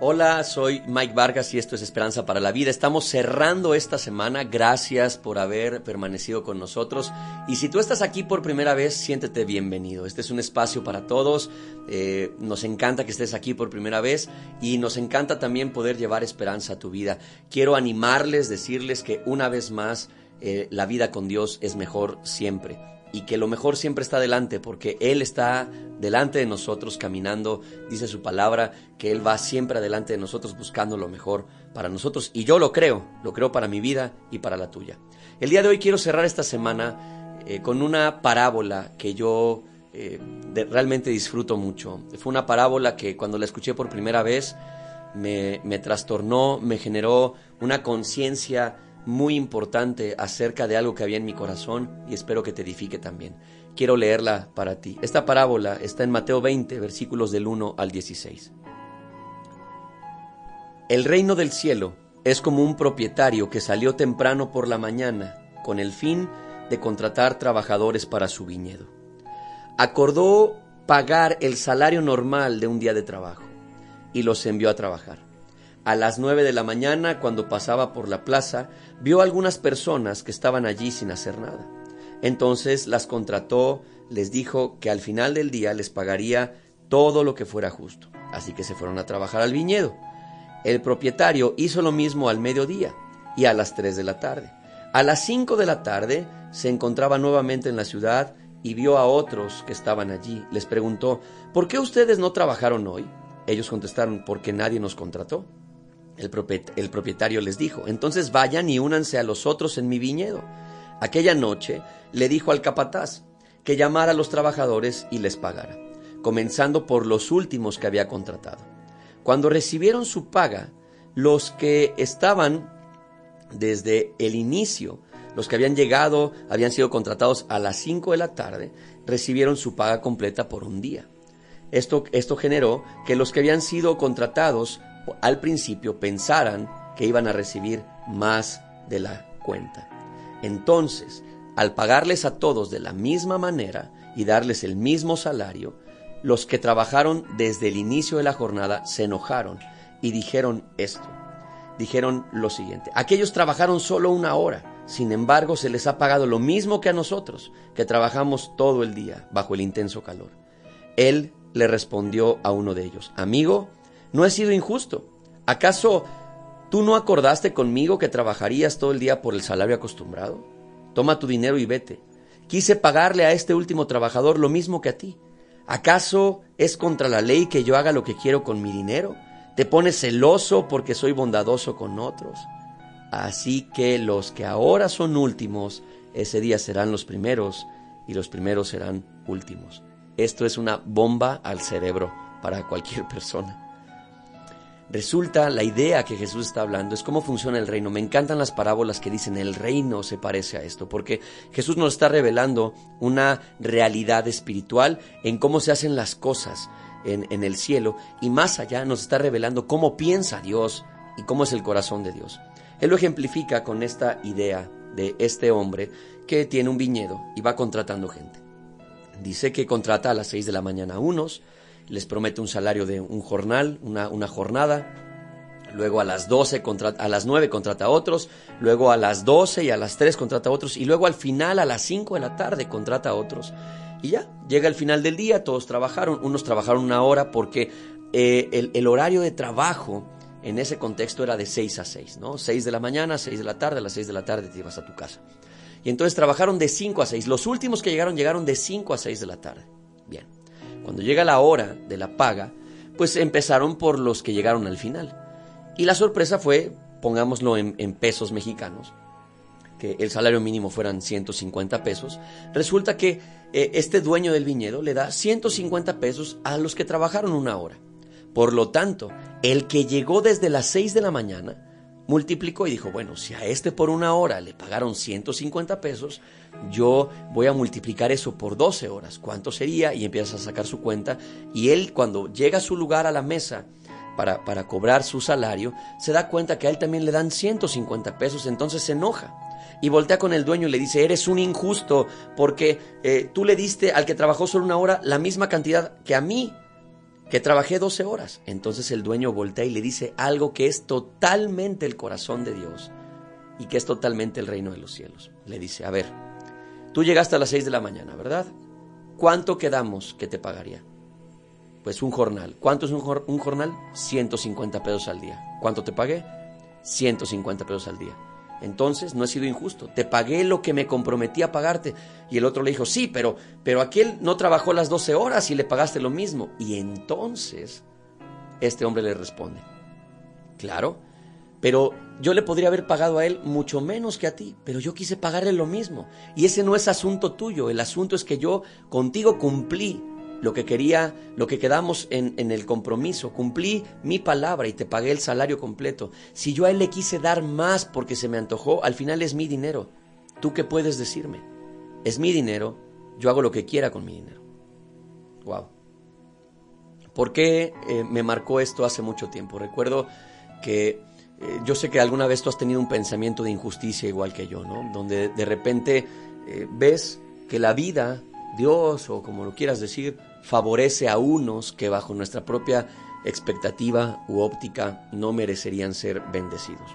Hola, soy Mike Vargas y esto es Esperanza para la Vida. Estamos cerrando esta semana. Gracias por haber permanecido con nosotros. Y si tú estás aquí por primera vez, siéntete bienvenido. Este es un espacio para todos. Eh, nos encanta que estés aquí por primera vez y nos encanta también poder llevar esperanza a tu vida. Quiero animarles, decirles que una vez más, eh, la vida con Dios es mejor siempre y que lo mejor siempre está delante, porque Él está delante de nosotros caminando, dice su palabra, que Él va siempre adelante de nosotros buscando lo mejor para nosotros. Y yo lo creo, lo creo para mi vida y para la tuya. El día de hoy quiero cerrar esta semana eh, con una parábola que yo eh, realmente disfruto mucho. Fue una parábola que cuando la escuché por primera vez me, me trastornó, me generó una conciencia muy importante acerca de algo que había en mi corazón y espero que te edifique también. Quiero leerla para ti. Esta parábola está en Mateo 20, versículos del 1 al 16. El reino del cielo es como un propietario que salió temprano por la mañana con el fin de contratar trabajadores para su viñedo. Acordó pagar el salario normal de un día de trabajo y los envió a trabajar. A las nueve de la mañana, cuando pasaba por la plaza, vio algunas personas que estaban allí sin hacer nada. Entonces las contrató, les dijo que al final del día les pagaría todo lo que fuera justo. Así que se fueron a trabajar al viñedo. El propietario hizo lo mismo al mediodía y a las tres de la tarde. A las cinco de la tarde se encontraba nuevamente en la ciudad y vio a otros que estaban allí. Les preguntó, ¿por qué ustedes no trabajaron hoy? Ellos contestaron, porque nadie nos contrató. El, propietario les dijo, entonces vayan y únanse a los otros en mi viñedo. Aquella noche le dijo al capataz que llamara a los trabajadores y les pagara, comenzando por los últimos que había contratado. Cuando recibieron su paga, los que estaban desde el inicio, los que habían llegado, habían sido contratados a las 5 de la tarde, recibieron su paga completa por un día. Esto, esto generó que los que habían sido contratados al principio pensaran que iban a recibir más de la cuenta. Entonces, al pagarles a todos de la misma manera y darles el mismo salario, los que trabajaron desde el inicio de la jornada se enojaron y dijeron esto. Dijeron lo siguiente, aquellos trabajaron solo una hora, sin embargo se les ha pagado lo mismo que a nosotros, que trabajamos todo el día bajo el intenso calor. Él le respondió a uno de ellos, amigo, no he sido injusto. ¿Acaso tú no acordaste conmigo que trabajarías todo el día por el salario acostumbrado? Toma tu dinero y vete. Quise pagarle a este último trabajador lo mismo que a ti. ¿Acaso es contra la ley que yo haga lo que quiero con mi dinero? ¿Te pones celoso porque soy bondadoso con otros? Así que los que ahora son últimos, ese día serán los primeros y los primeros serán últimos. Esto es una bomba al cerebro para cualquier persona. Resulta, la idea que Jesús está hablando es cómo funciona el reino. Me encantan las parábolas que dicen el reino se parece a esto, porque Jesús nos está revelando una realidad espiritual en cómo se hacen las cosas en, en el cielo y más allá nos está revelando cómo piensa Dios y cómo es el corazón de Dios. Él lo ejemplifica con esta idea de este hombre que tiene un viñedo y va contratando gente. Dice que contrata a las seis de la mañana unos, les promete un salario de un jornal, una, una jornada, luego a las 12 a las 9 contrata a otros, luego a las 12 y a las 3 contrata a otros y luego al final a las 5 de la tarde contrata a otros. Y ya, llega el final del día, todos trabajaron, unos trabajaron una hora porque eh, el, el, horario de trabajo en ese contexto era de 6 a 6, ¿no? 6 de la mañana, 6 de la tarde, a las 6 de la tarde te ibas a tu casa. Y entonces trabajaron de 5 a 6. Los últimos que llegaron llegaron de 5 a 6 de la tarde. Cuando llega la hora de la paga, pues empezaron por los que llegaron al final. Y la sorpresa fue, pongámoslo en, pesos mexicanos, que el salario mínimo fueran 150 pesos. Resulta que eh, este dueño del viñedo le da 150 pesos a los que trabajaron una hora. Por lo tanto, el que llegó desde las 6 de la mañana multiplicó y dijo, bueno, si a este por una hora le pagaron 150 pesos, yo voy a multiplicar eso por 12 horas. ¿Cuánto sería? Y empieza a sacar su cuenta. Y él cuando llega a su lugar a la mesa para, para cobrar su salario, se da cuenta que a él también le dan 150 pesos, entonces se enoja. Y voltea con el dueño y le dice, eres un injusto porque eh, tú le diste al que trabajó solo una hora la misma cantidad que a mí. Que trabajé 12 horas. Entonces el dueño voltea y le dice algo que es totalmente el corazón de Dios y que es totalmente el reino de los cielos. Le dice, a ver, tú llegaste a las 6 de la mañana, ¿verdad? ¿Cuánto quedamos que te pagaría? Pues un jornal. ¿Cuánto es un, un jornal? 150 pesos al día. ¿Cuánto te pagué? 150 pesos al día. Entonces no he sido injusto. Te pagué lo que me comprometí a pagarte. Y el otro le dijo, sí, pero, pero aquel no trabajó las 12 horas y le pagaste lo mismo. Y entonces este hombre le responde, claro, pero yo le podría haber pagado a él mucho menos que a ti, pero yo quise pagarle lo mismo. Y ese no es asunto tuyo, el asunto es que yo contigo cumplí lo que quería, lo que quedamos en, el compromiso. Cumplí mi palabra y te pagué el salario completo. Si yo a él le quise dar más porque se me antojó, al final es mi dinero. ¿Tú qué puedes decirme? Es mi dinero, yo hago lo que quiera con mi dinero. Wow. ¿Por qué eh, me marcó esto hace mucho tiempo? Recuerdo que eh, yo sé que alguna vez tú has tenido un pensamiento de injusticia igual que yo, ¿no? Donde de repente eh, ves que la vida, Dios o como lo quieras decir, favorece a unos que bajo nuestra propia expectativa u óptica no merecerían ser bendecidos.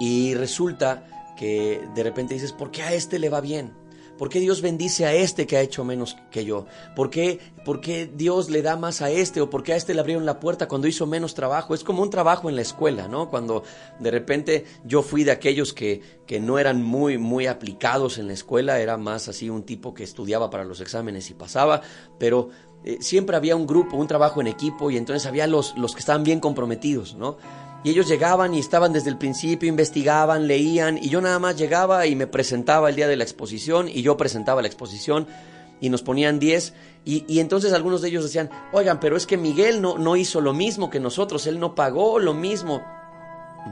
Y resulta que de repente dices, ¿por qué a este le va bien? ¿Por qué Dios bendice a este que ha hecho menos que yo? ¿Por qué, ¿Por qué Dios le da más a este? ¿O por qué a este le abrieron la puerta cuando hizo menos trabajo? Es como un trabajo en la escuela, ¿no? Cuando de repente yo fui de aquellos que, que no eran muy, muy aplicados en la escuela, era más así un tipo que estudiaba para los exámenes y pasaba, pero eh, siempre había un grupo, un trabajo en equipo y entonces había los, los que estaban bien comprometidos, ¿no? Y ellos llegaban y estaban desde el principio, investigaban, leían, y yo nada más llegaba y me presentaba el día de la exposición, y yo presentaba la exposición, y nos ponían 10, y, y, entonces algunos de ellos decían, oigan, pero es que Miguel no, no hizo lo mismo que nosotros, él no pagó lo mismo.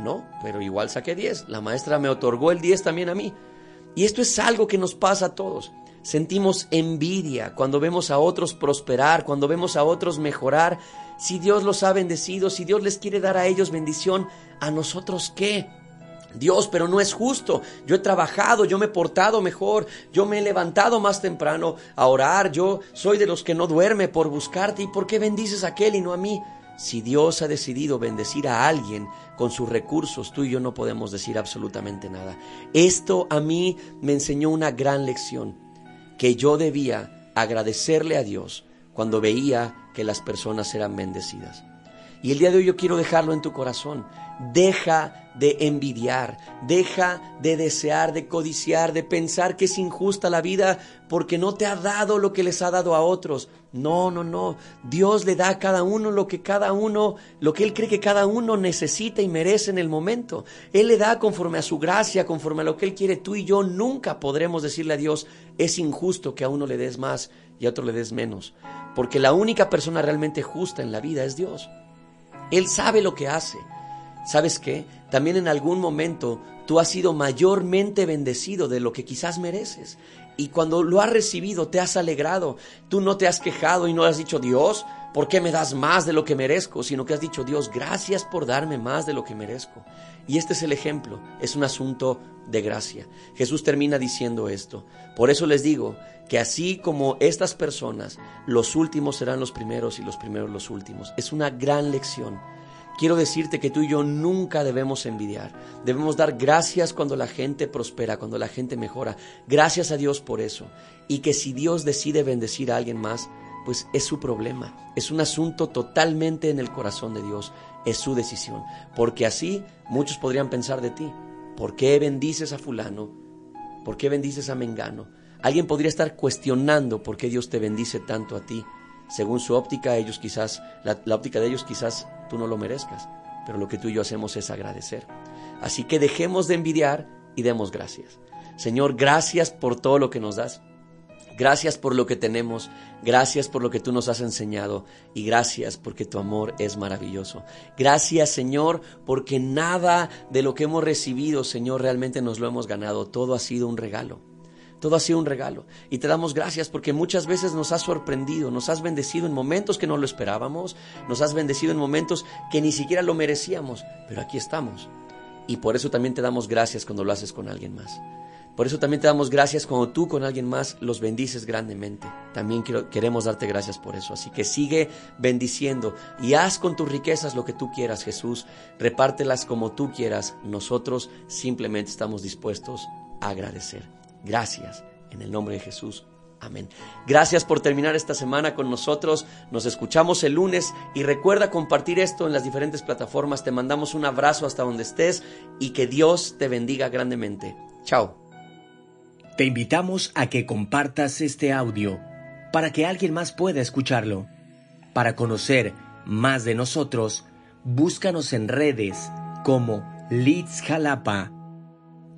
No, pero igual saqué 10, la maestra me otorgó el 10 también a mí. Y esto es algo que nos pasa a todos. Sentimos envidia cuando vemos a otros prosperar, cuando vemos a otros mejorar. Si Dios los ha bendecido, si Dios les quiere dar a ellos bendición, ¿a nosotros qué? Dios, pero no es justo. Yo he trabajado, yo me he portado mejor, yo me he levantado más temprano a orar, yo soy de los que no duerme por buscarte. ¿Y por qué bendices a aquel y no a mí? Si Dios ha decidido bendecir a alguien con sus recursos, tú y yo no podemos decir absolutamente nada. Esto a mí me enseñó una gran lección, que yo debía agradecerle a Dios cuando veía que las personas eran bendecidas. Y el día de hoy yo quiero dejarlo en tu corazón. Deja de envidiar, deja de desear, de codiciar, de pensar que es injusta la vida porque no te ha dado lo que les ha dado a otros. No, no, no. Dios le da a cada uno lo que cada uno, lo que Él cree que cada uno necesita y merece en el momento. Él le da conforme a su gracia, conforme a lo que Él quiere. Tú y yo nunca podremos decirle a Dios, es injusto que a uno le des más y a otro le des menos. Porque la única persona realmente justa en la vida es Dios. Él sabe lo que hace. ¿Sabes qué? También en algún momento tú has sido mayormente bendecido de lo que quizás mereces. Y cuando lo has recibido, te has alegrado. Tú no te has quejado y no has dicho, Dios, ¿por qué me das más de lo que merezco? Sino que has dicho, Dios, gracias por darme más de lo que merezco. Y este es el ejemplo, es un asunto de gracia. Jesús termina diciendo esto. Por eso les digo que así como estas personas, los últimos serán los primeros y los primeros los últimos. Es una gran lección quiero decirte que tú y yo nunca debemos envidiar. Debemos dar gracias cuando la gente prospera, cuando la gente mejora. Gracias a Dios por eso. Y que si Dios decide bendecir a alguien más, pues es su problema. Es un asunto totalmente en el corazón de Dios. Es su decisión. Porque así muchos podrían pensar de ti. ¿Por qué bendices a fulano? ¿Por qué bendices a Mengano? Alguien podría estar cuestionando por qué Dios te bendice tanto a ti. Según su óptica, ellos quizás, la, óptica de ellos quizás tú no lo merezcas, pero lo que tú y yo hacemos es agradecer. Así que dejemos de envidiar y demos gracias. Señor, gracias por todo lo que nos das. Gracias por lo que tenemos, gracias por lo que tú nos has enseñado y gracias porque tu amor es maravilloso. Gracias Señor porque nada de lo que hemos recibido, Señor, realmente nos lo hemos ganado. Todo ha sido un regalo. Todo ha sido un regalo. Y te damos gracias porque muchas veces nos has sorprendido, nos has bendecido en momentos que no lo esperábamos, nos has bendecido en momentos que ni siquiera lo merecíamos, pero aquí estamos. Y por eso también te damos gracias cuando lo haces con alguien más. Por eso también te damos gracias cuando tú con alguien más los bendices grandemente. También queremos darte gracias por eso. Así que sigue bendiciendo y haz con tus riquezas lo que tú quieras, Jesús. Repártelas como tú quieras. Nosotros simplemente estamos dispuestos a agradecer. Gracias. En el nombre de Jesús. Amén. Gracias por terminar esta semana con nosotros. Nos escuchamos el lunes y recuerda compartir esto en las diferentes plataformas. Te mandamos un abrazo hasta donde estés y que Dios te bendiga grandemente. Chao. Te invitamos a que compartas este audio para que alguien más pueda escucharlo. Para conocer más de nosotros, búscanos en redes como Leeds Jalapa.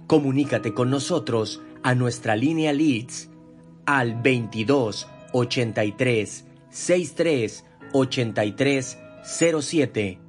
Comunícate con nosotros a nuestra línea Leeds al 22 83 63 83 07